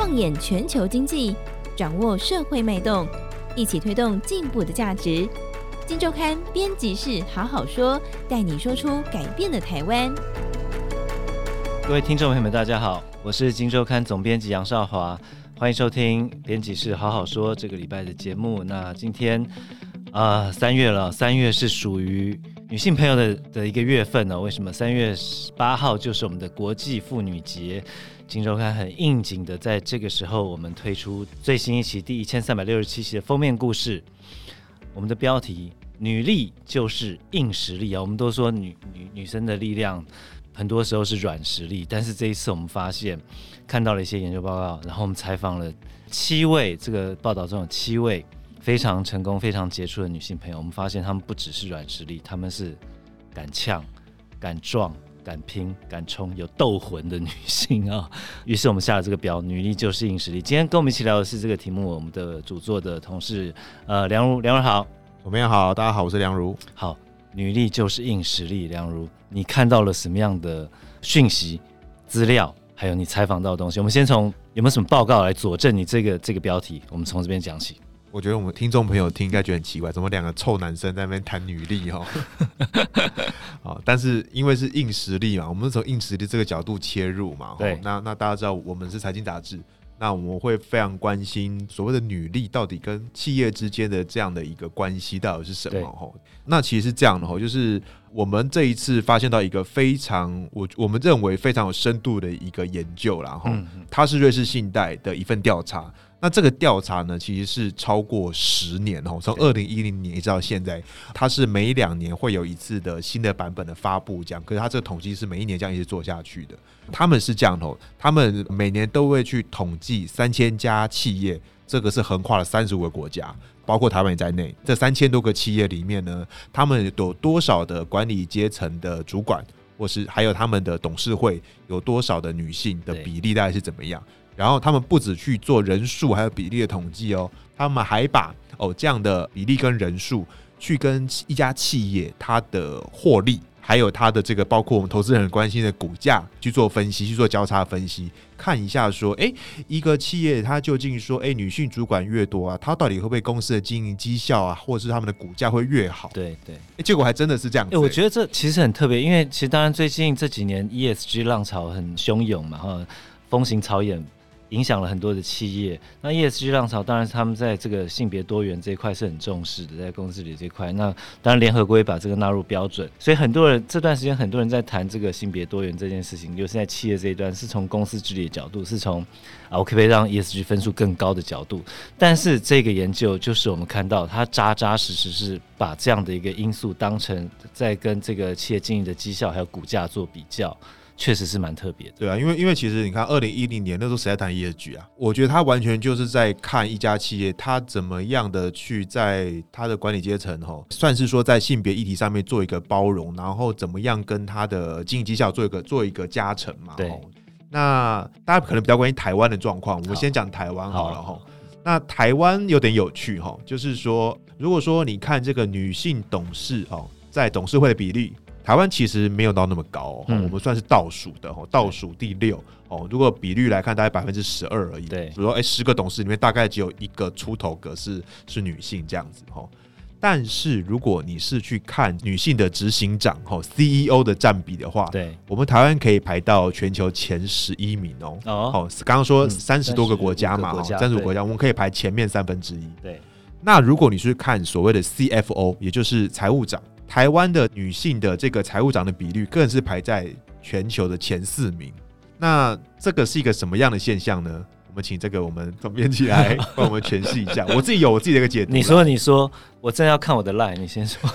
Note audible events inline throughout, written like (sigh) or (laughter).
放眼全球经济，掌握社会脉动，一起推动进步的价值。金周刊编辑室好好说，带你说出改变的台湾。各位听众朋友们，大家好，我是金周刊总编辑杨少华，欢迎收听编辑室好好说这个礼拜的节目。那今天啊，三月了，三月是属于女性朋友的的一个月份呢。为什么？三月八号就是我们的国际妇女节。今周刊很应景的，在这个时候，我们推出最新一期第一千三百六十七期的封面故事。我们的标题“女力就是硬实力”啊，我们都说女女女生的力量很多时候是软实力，但是这一次我们发现看到了一些研究报告，然后我们采访了七位，这个报道中有七位非常成功、非常杰出的女性朋友，我们发现她们不只是软实力，她们是敢呛、敢撞。敢拼敢冲有斗魂的女性啊，(laughs) 于是我们下了这个标，女力就是硬实力。今天跟我们一起聊的是这个题目，我们的主座的同事呃梁如，梁如好，我们也好，大家好，我是梁如。好，女力就是硬实力，梁如，你看到了什么样的讯息、资料，还有你采访到的东西？我们先从有没有什么报告来佐证你这个这个标题？我们从这边讲起。我觉得我们听众朋友听应该觉得很奇怪，怎么两个臭男生在那边谈女力哈？啊，(laughs) 但是因为是硬实力嘛，我们是从硬实力这个角度切入嘛。对，那那大家知道我们是财经杂志，那我们会非常关心所谓的女力到底跟企业之间的这样的一个关系到底是什么？哈，那其实是这样的哈，就是我们这一次发现到一个非常我我们认为非常有深度的一个研究，然后它是瑞士信贷的一份调查。那这个调查呢，其实是超过十年哦，从二零一零年一直到现在，它是每两年会有一次的新的版本的发布，这样。可是它这个统计是每一年这样一直做下去的。他们是这样的，他们每年都会去统计三千家企业，这个是横跨了三十五个国家，包括台湾也在内。这三千多个企业里面呢，他们有多少的管理阶层的主管，或是还有他们的董事会有多少的女性的比例，大概是怎么样？然后他们不止去做人数还有比例的统计哦，他们还把哦这样的比例跟人数去跟一家企业它的获利，还有它的这个包括我们投资人很关心的股价去做分析，去做交叉分析，看一下说，哎，一个企业它究竟说，哎，女性主管越多啊，它到底会不会公司的经营绩效啊，或者是他们的股价会越好？对对，哎，结果还真的是这样子。哎，我觉得这其实很特别，因为其实当然最近这几年 ESG 浪潮很汹涌嘛，哈，风行草偃。影响了很多的企业。那 ESG 浪潮，当然他们在这个性别多元这一块是很重视的，在公司里这一块。那当然联合国也把这个纳入标准，所以很多人这段时间很多人在谈这个性别多元这件事情，就是在企业这一端，是从公司治理的角度，是从啊我可不可以让 ESG 分数更高的角度。但是这个研究就是我们看到，它扎扎实实是把这样的一个因素当成在跟这个企业经营的绩效还有股价做比较。确实是蛮特别的，对啊，因为因为其实你看，二零一零年那时候谁在谈 ESG 啊？我觉得他完全就是在看一家企业，他怎么样的去在他的管理阶层哈，算是说在性别议题上面做一个包容，然后怎么样跟他的经营绩效做一个做一个加成嘛。对，那大家可能比较关心台湾的状况，我们先讲台湾好了哈。那台湾有点有趣哈，就是说，如果说你看这个女性董事哦，在董事会的比例。台湾其实没有到那么高，哦，嗯、我们算是倒数的哦，倒数第六哦。如果比率来看，大概百分之十二而已。对，比如说，哎，十个董事里面大概只有一个出头格是是女性这样子哦。但是如果你是去看女性的执行长哈 CEO 的占比的话，对，我们台湾可以排到全球前十一名哦。哦，刚刚说三十多个国家嘛，三十五个国家，我们可以排前面三分之一。对，那如果你是看所谓的 CFO，也就是财务长。台湾的女性的这个财务长的比率，更是排在全球的前四名。那这个是一个什么样的现象呢？我们请这个我们总编辑来 (laughs) 帮我们诠释一下。我自己有我自己的一个解读。你说，你说，我正要看我的 line，你先说。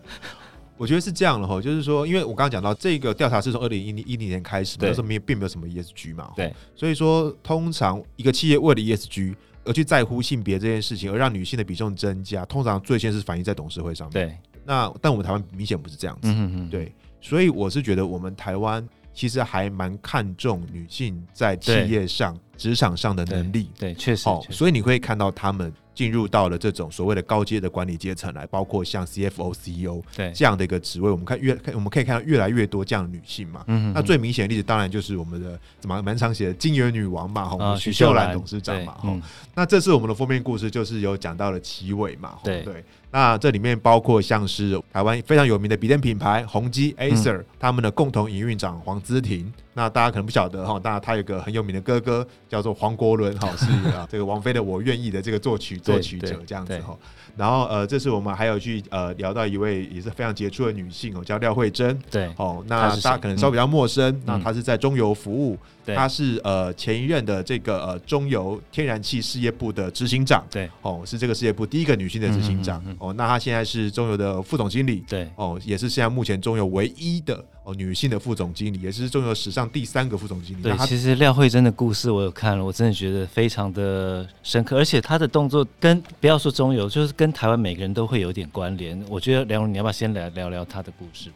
(laughs) 我觉得是这样的哈，就是说，因为我刚刚讲到这个调查是从二零一零一零年开始的，那时候没并没有什么 ESG 嘛。对。所以说，通常一个企业为了 ESG 而去在乎性别这件事情，而让女性的比重增加，通常最先是反映在董事会上面。对。那但我们台湾明显不是这样子，嗯、哼哼对，所以我是觉得我们台湾其实还蛮看重女性在企业上、职场上的能力，对，确实，哦，所以你会看到他们进入到了这种所谓的高阶的管理阶层来，包括像 CFO、CEO 对这样的一个职位，我们看越我们可以看到越来越多这样的女性嘛。嗯，那最明显的例子当然就是我们的怎么蛮常写的金元女王嘛，哈、哦，徐秀兰董事长嘛，哈、嗯。那这次我们的封面故事就是有讲到了奇伟嘛，对对。那这里面包括像是台湾非常有名的笔电品牌宏基 Acer，他们的共同营运长黄姿婷。那大家可能不晓得哈，那他有个很有名的哥哥叫做黄国伦哈，(laughs) 是啊，这个王菲的《我愿意》的这个作曲作曲者这样子哈。然后呃，这次我们还有去呃聊到一位也是非常杰出的女性哦，叫廖慧珍。对，哦，那大家可能稍微比较陌生，嗯、那她是在中油服务，对她是呃前一任的这个呃中油天然气事业部的执行长。对，哦，是这个事业部第一个女性的执行长。哦，那她现在是中油的副总经理。对，哦，也是现在目前中油唯一的。哦，女性的副总经理也是中油史上第三个副总经理。对，其实廖慧珍的故事我有看了，我真的觉得非常的深刻，而且她的动作跟不要说中油，就是跟台湾每个人都会有点关联。我觉得梁荣，你要不要先来聊聊她的故事？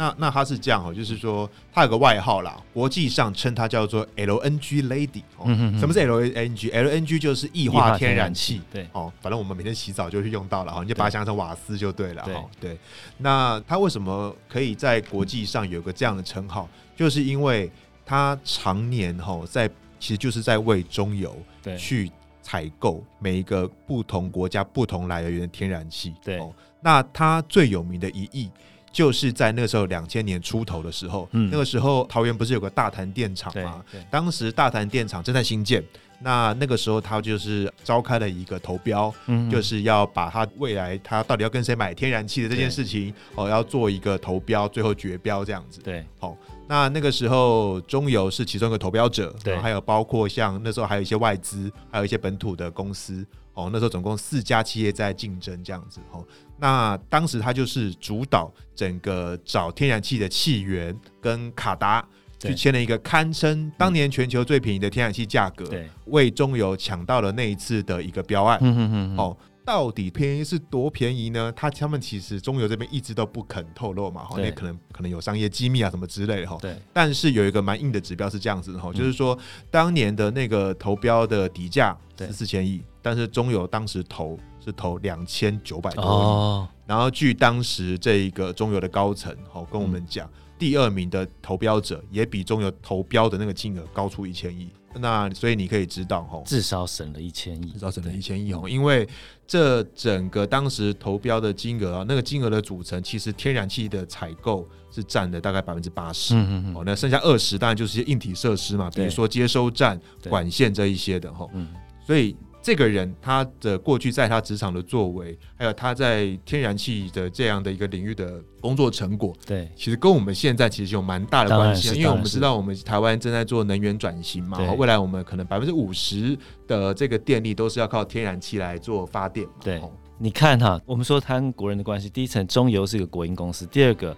那那他是这样哦，就是说他有个外号啦，国际上称他叫做 LNG Lady 哦。什么是 LNG？LNG 就是液化天然气。对哦，反正我们每天洗澡就去用到了哈，你就把它想成瓦斯就对了哈。对，那他为什么可以在国际上有个这样的称号？就是因为他常年哈在，其实就是在为中油去采购每一个不同国家不同来源的天然气。对，那他最有名的一役。就是在那个时候，两千年出头的时候，嗯、那个时候桃园不是有个大潭电厂吗？当时大潭电厂正在兴建，那那个时候他就是召开了一个投标，嗯、就是要把他未来他到底要跟谁买天然气的这件事情，哦，要做一个投标，最后决标这样子。对，好，那那个时候中油是其中一个投标者，对，还有包括像那时候还有一些外资，还有一些本土的公司，哦，那时候总共四家企业在竞争这样子，哦。那当时他就是主导整个找天然气的气源，跟卡达去签了一个堪称当年全球最便宜的天然气价格，对，为中油抢到了那一次的一个标案。嗯嗯嗯。哦，到底便宜是多便宜呢？他他们其实中油这边一直都不肯透露嘛，哈，那可能可能有商业机密啊什么之类的哈。对。但是有一个蛮硬的指标是这样子的哈，就是说当年的那个投标的底价是四千亿，但是中油当时投。是投两千九百多亿，哦、然后据当时这一个中油的高层哈跟我们讲，嗯、第二名的投标者也比中油投标的那个金额高出一千亿，那所以你可以知道哈，至少省了一千亿，至少省了一千亿哦，因为这整个当时投标的金额啊，那个金额的组成其实天然气的采购是占了大概百分之八十，嗯嗯哦，那剩下二十当然就是一些硬体设施嘛，比如说接收站、管线这一些的哈，嗯，所以。这个人他的过去在他职场的作为，还有他在天然气的这样的一个领域的工作成果，对，其实跟我们现在其实有蛮大的关系。因为我们知道我们台湾正在做能源转型嘛，未来我们可能百分之五十的这个电力都是要靠天然气来做发电。对，你看哈，我们说他跟国人的关系，第一层中油是一个国营公司，第二个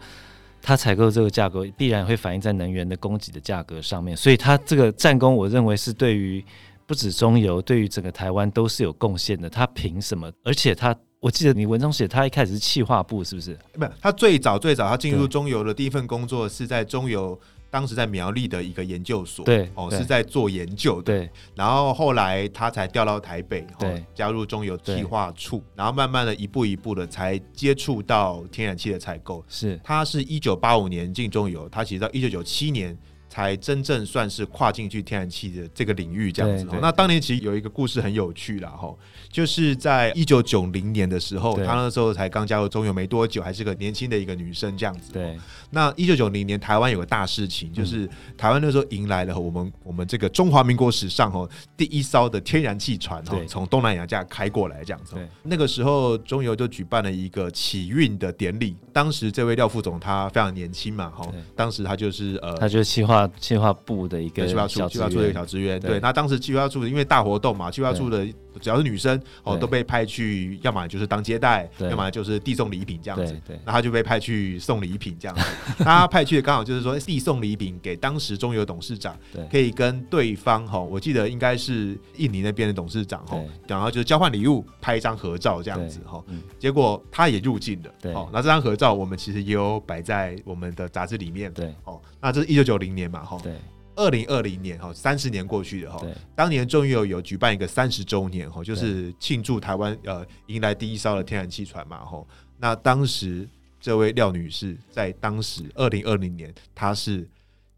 他采购这个价格必然会反映在能源的供给的价格上面，所以他这个战功，我认为是对于。不止中油，对于整个台湾都是有贡献的。他凭什么？而且他，我记得你文中写，他一开始是企划部，是不是？没有，他最早最早他进入中油的第一份工作是在中油当时在苗栗的一个研究所，对，哦，是在做研究的。对，然后后来他才调到台北，对，加入中油企划处，然后慢慢的一步一步的才接触到天然气的采购。是，他是一九八五年进中油，他其实到一九九七年。才真正算是跨进去天然气的这个领域这样子。那当年其实有一个故事很有趣啦，哈，就是在一九九零年的时候，他那时候才刚加入中油没多久，还是个年轻的一个女生这样子。对。那一九九零年台湾有个大事情，就是台湾那时候迎来了我们我们这个中华民国史上哦第一艘的天然气船哈从东南亚这样开过来这样子。那个时候中油就举办了一个启运的典礼，当时这位廖副总他非常年轻嘛，哈，当时他就是呃，他就是企划。计划部的一个计划处，计划处的一个小职员，对，那当时计划处因为大活动嘛，计划处的只要是女生哦，都被派去，要么就是当接待，要么就是递送礼品这样子，对，那他就被派去送礼品这样子，(laughs) 他派去的刚好就是说递送礼品给当时中油董事长，对，可以跟对方哈，我记得应该是印尼那边的董事长哈，然后就是交换礼物，拍一张合照这样子哈，结果他也入境了，对，那这张合照我们其实也有摆在我们的杂志里面，对，哦，那这是一九九零年嘛，哈，对。二零二零年哈，三十年过去了哈，当年中油有举办一个三十周年哈，就是庆祝台湾呃迎来第一艘的天然气船嘛哈。那当时这位廖女士在当时二零二零年，她是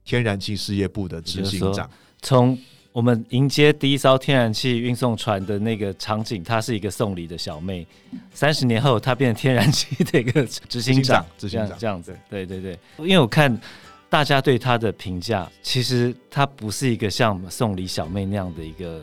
天然气事业部的执行长，从。我们迎接第一艘天然气运送船的那个场景，她是一个送礼的小妹。三十年后，她变成天然气的一个执行长，执行长这样子。对对对，因为我看大家对他的评价，其实他不是一个像送礼小妹那样的一个。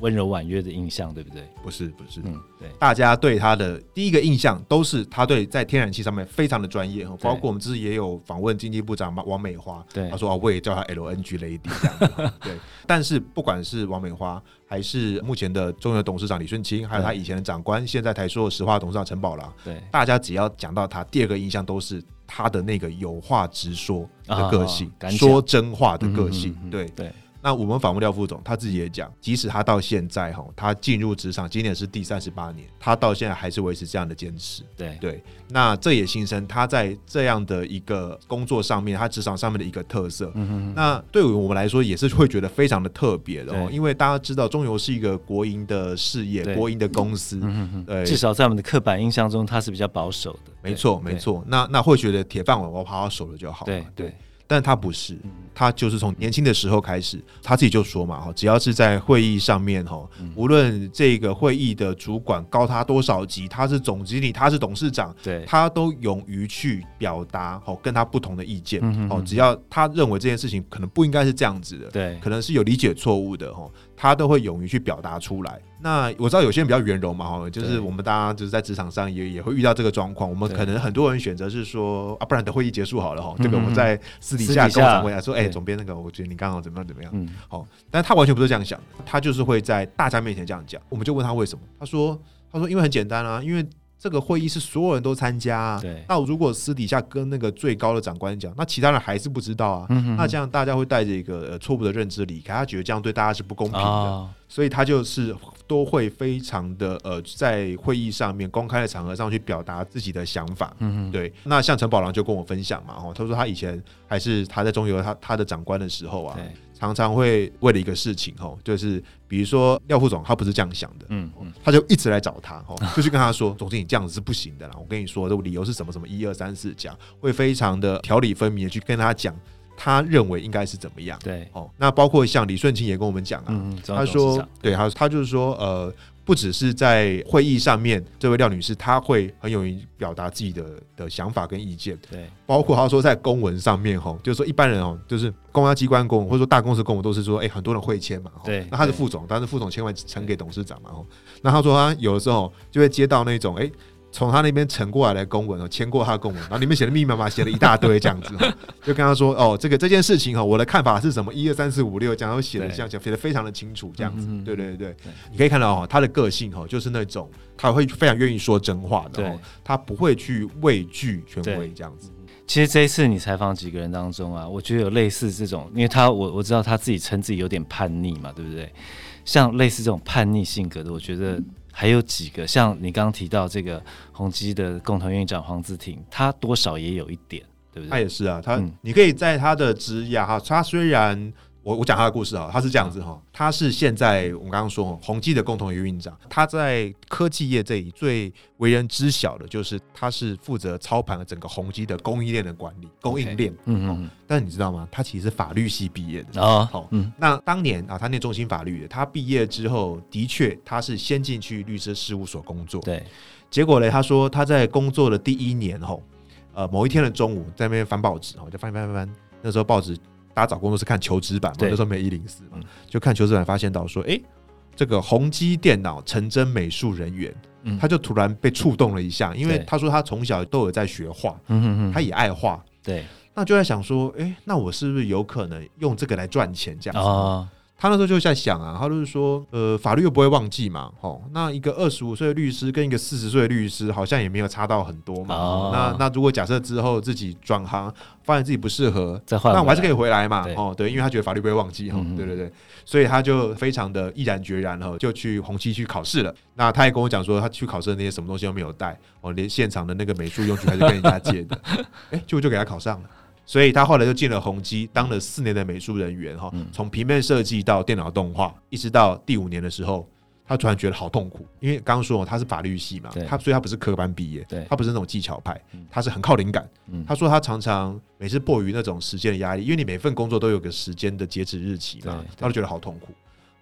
温柔婉约的印象，对不对？不是，不是，嗯，对。大家对他的第一个印象都是他对在天然气上面非常的专业，包括我们这次也有访问经济部长王美花，对，他说啊，我也叫他 LNG Lady 这样，对。(laughs) 但是不管是王美花，还是目前的中油董事长李顺清，还有他以前的长官，现在台塑石化董事长陈宝郎，对，大家只要讲到他，第二个印象都是他的那个有话直说的个性，说真话的个性，对对。那我们访问廖副总，他自己也讲，即使他到现在哈，他进入职场今年是第三十八年，他到现在还是维持这样的坚持。对对，那这也新生他在这样的一个工作上面，他职场上面的一个特色。嗯哼，那对于我们来说，也是会觉得非常的特别的哦，因为大家知道中油是一个国营的事业，国营的公司。对，至少在我们的刻板印象中，他是比较保守的。没错，没错。那那会觉得铁饭碗我好好守着就好。对对。但他不是，他就是从年轻的时候开始，他自己就说嘛，哈，只要是在会议上面，哈，无论这个会议的主管高他多少级，他是总经理，他是董事长，对，他都勇于去表达，哈，跟他不同的意见，哦，只要他认为这件事情可能不应该是这样子的，对，可能是有理解错误的，哈。他都会勇于去表达出来。那我知道有些人比较圆融嘛，哈，就是我们大家就是在职场上也也会遇到这个状况。我们可能很多人选择是说啊，不然等会议结束好了哈，这个我们在私底下跟我总会说，哎，总编那个，我觉得你刚刚怎么样怎么样，嗯，好，但他完全不是这样想，他就是会在大家面前这样讲。我们就问他为什么，他说，他说因为很简单啊，因为。这个会议是所有人都参加啊，对。那如果私底下跟那个最高的长官讲，那其他人还是不知道啊。嗯、哼哼，那这样大家会带着一个呃错误的认知离开，他觉得这样对大家是不公平的，哦、所以他就是都会非常的呃在会议上面公开的场合上去表达自己的想法。嗯哼，对。那像陈宝郎就跟我分享嘛，哦，他说他以前还是他在中油他他的长官的时候啊。常常会为了一个事情，吼，就是比如说廖副总，他不是这样想的，嗯，他就一直来找他，吼，就去跟他说，(laughs) 总经理这样子是不行的啦，我跟你说，这个理由是什么什么一二三四讲，会非常的条理分明的去跟他讲，他认为应该是怎么样，对，哦，那包括像李顺清也跟我们讲啊，他说，对，他他就是说，呃。不只是在会议上面，这位廖女士她会很勇于表达自己的的想法跟意见，对，包括她说在公文上面吼，就是说一般人哦，就是公安机关公文或者说大公司公文都是说，哎，很多人会签嘛，对，那她是副总，但是副总签完呈给董事长嘛，吼，那她说她有的时候就会接到那种，哎。从他那边呈过来的公文哦，签过他的公文，然后里面写的密密麻麻写了一大堆这样子，(laughs) 就跟他说哦，这个这件事情哈，我的看法是什么？一二三四五六，这样都写的这样写的非常的清楚这样子，对对对，你可以看到哈，他的个性哈，就是那种他会非常愿意说真话的，他不会去畏惧权威这样子。其实这一次你采访几个人当中啊，我觉得有类似这种，因为他我我知道他自己称自己有点叛逆嘛，对不对？像类似这种叛逆性格的，我觉得。还有几个像你刚刚提到这个宏基的共同院长黄子婷，他多少也有一点，对不对？他也是啊，他、嗯、你可以在他的职涯哈，他虽然。我我讲他的故事啊，他是这样子哈，他是现在我们刚刚说宏基的共同营运长，他在科技业这里最为人知晓的就是他是负责操盘了整个宏基的供应链的管理，供应链，嗯嗯，但你知道吗？他其实是法律系毕业的啊，好，嗯，那当年啊，他念中心法律的，他毕业之后的确他是先进去律师事务所工作，对，结果呢，他说他在工作的第一年后，呃，某一天的中午在那边翻报纸，我就翻翻翻翻，那时候报纸。大家找工作是看求职版嘛？那时候没一零四嘛，就看求职版，发现到说，哎，这个宏基电脑成真美术人员，他就突然被触动了一下，因为他说他从小都有在学画，他也爱画，对，那就在想说，哎，那我是不是有可能用这个来赚钱这样子？他那时候就在想啊，他就是说，呃，法律又不会忘记嘛，吼，那一个二十五岁的律师跟一个四十岁的律师好像也没有差到很多嘛。哦、那那如果假设之后自己转行，发现自己不适合，那我还是可以回来嘛，哦，对，因为他觉得法律不会忘记，哈、嗯，对对对，所以他就非常的毅然决然，哈，就去红旗去考试了。那他也跟我讲说，他去考试的那些什么东西都没有带，哦，连现场的那个美术用具还是跟人家借的，(laughs) 哎、欸，就就给他考上了。所以他后来就进了宏基，当了四年的美术人员哈，从平面设计到电脑动画，一直到第五年的时候，他突然觉得好痛苦，因为刚刚说他是法律系嘛，他所以他不是科班毕业，他不是那种技巧派，他是很靠灵感。他说他常常每次迫于那种时间的压力，因为你每份工作都有个时间的截止日期嘛，他都觉得好痛苦。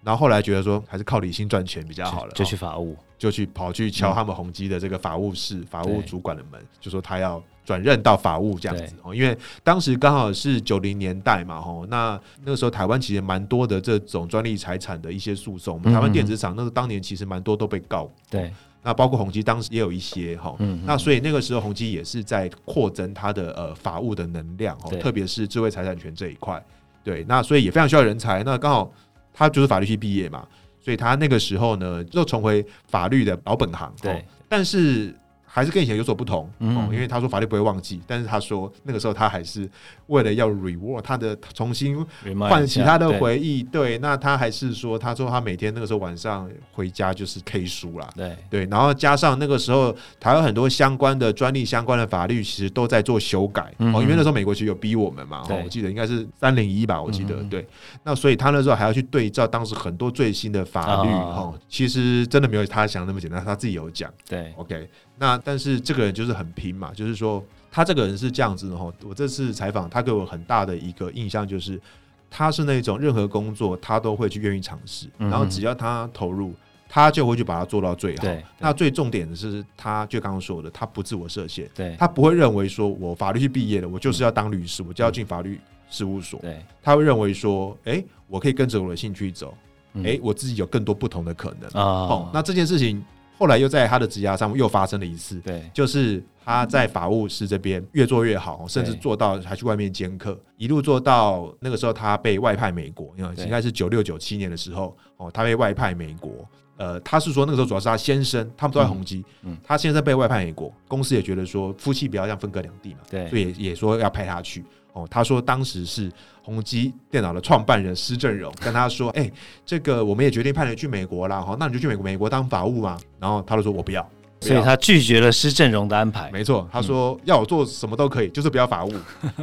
然后后来觉得说还是靠理性赚钱比较好了，就去法务，就去跑去敲他们宏基的这个法务室、法务主管的门，就说他要转任到法务这样子哦。因为当时刚好是九零年代嘛，吼，那那个时候台湾其实蛮多的这种专利财产的一些诉讼，台湾电子厂那个当年其实蛮多都被告，对，那包括宏基当时也有一些哈，那所以那个时候宏基也是在扩增它的呃法务的能量哦，特别是智慧财产权这一块，对，那所以也非常需要人才，那刚好。他就是法律系毕业嘛，所以他那个时候呢，又重回法律的老本行。对，但是。还是跟以前有所不同，嗯，因为他说法律不会忘记，但是他说那个时候他还是为了要 reward 他的重新唤起他的回忆，对，那他还是说，他说他每天那个时候晚上回家就是 K 书啦，对。对，然后加上那个时候台湾很多相关的专利相关的法律其实都在做修改，哦，因为那时候美国其实有逼我们嘛，我记得应该是三零一吧，我记得对，那所以他那时候还要去对照当时很多最新的法律，哦，其实真的没有他想的那么简单，他自己有讲，对，OK。那但是这个人就是很拼嘛，就是说他这个人是这样子的哈。我这次采访他给我很大的一个印象就是，他是那种任何工作他都会去愿意尝试，然后只要他投入，他就会去把它做到最好。那最重点的是，他就刚刚说的，他不自我设限，对，他不会认为说我法律系毕业了，我就是要当律师，我就要进法律事务所。对，他会认为说，哎，我可以跟着我的兴趣走，哎，我自己有更多不同的可能啊。哦，那这件事情。后来又在他的职涯上又发生了一次，对，就是他在法务室这边越做越好，甚至做到还去外面兼课，一路做到那个时候他被外派美国，因为应该是九六九七年的时候哦，他被外派美国。呃，他是说那个时候主要是他先生，他们都在宏基，嗯，他先生被外派美国，公司也觉得说夫妻不要这样分隔两地嘛，对，所以也也说要派他去。哦，他说当时是宏基电脑的创办人施正荣跟他说：“哎、欸，这个我们也决定派你去美国了，哈，那你就去美国美国当法务嘛。”然后他就说：“我不要。”所以他拒绝了施正荣的安排。没错，他说要我做什么都可以，就是不要法务。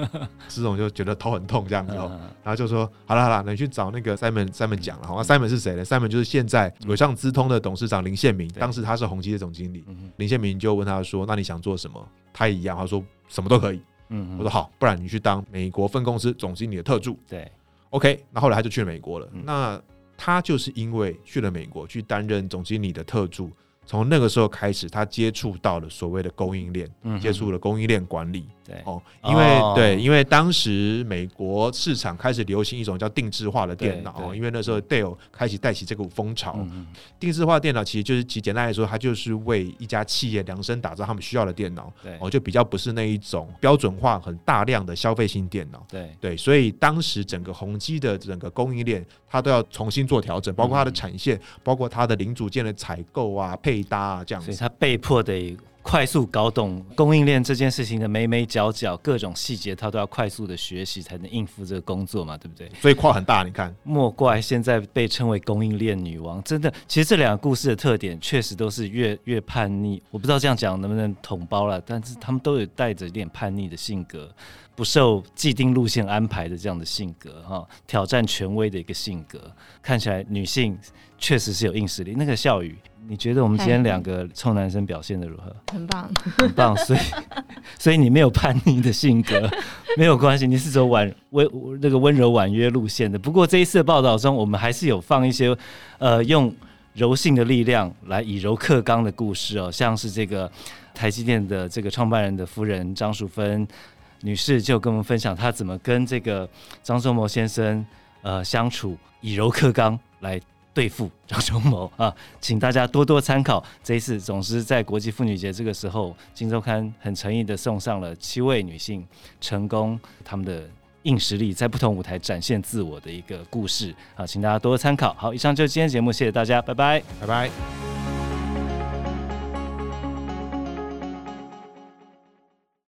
(laughs) 施总就觉得头很痛这样子，然后就说：“好了好了，那你去找那个 Simon Simon 讲了。”好，Simon 是谁呢？Simon 就是现在伟上资通的董事长林宪明，当时他是宏基的总经理。林宪明就问他说：“那你想做什么？”他也一样，他说：“什么都可以。”嗯，我说好，不然你去当美国分公司总经理的特助。对，OK，那后来他就去了美国了。那他就是因为去了美国去担任总经理的特助。从那个时候开始，他接触到了所谓的供应链，嗯、接触了供应链管理。对哦，因为、哦、对，因为当时美国市场开始流行一种叫定制化的电脑哦，因为那时候 Dell 开始带起这股风潮。嗯、定制化电脑其实就是其简单来说，它就是为一家企业量身打造他们需要的电脑。对哦，就比较不是那一种标准化很大量的消费性电脑。对对，所以当时整个宏基的整个供应链，它都要重新做调整，包括它的产线，嗯、包括它的零组件的采购啊、配搭啊这样子。所以它被迫的。快速搞懂供应链这件事情的眉眉角角，各种细节，他都要快速的学习，才能应付这个工作嘛，对不对？所以跨很大，你看，莫怪现在被称为供应链女王。真的，其实这两个故事的特点，确实都是越越叛逆。我不知道这样讲能不能统包了，但是他们都有带着一点叛逆的性格，不受既定路线安排的这样的性格，哈，挑战权威的一个性格。看起来女性确实是有硬实力。那个笑语。你觉得我们今天两个臭男生表现的如何？(laughs) 很棒，很棒。所以，(laughs) 所以你没有叛逆的性格，没有关系，你是走婉温那个温柔婉约路线的。不过这一次的报道中，我们还是有放一些呃用柔性的力量来以柔克刚的故事哦，像是这个台积电的这个创办人的夫人张淑芬女士就跟我们分享她怎么跟这个张忠谋先生呃相处，以柔克刚来。对付 (laughs) 张忠谋啊，请大家多多参考。这一次总是在国际妇女节这个时候，《金周刊》很诚意的送上了七位女性成功她们的硬实力，在不同舞台展现自我的一个故事啊，请大家多多参考。好，以上就是今天节目，谢谢大家，拜拜，拜拜。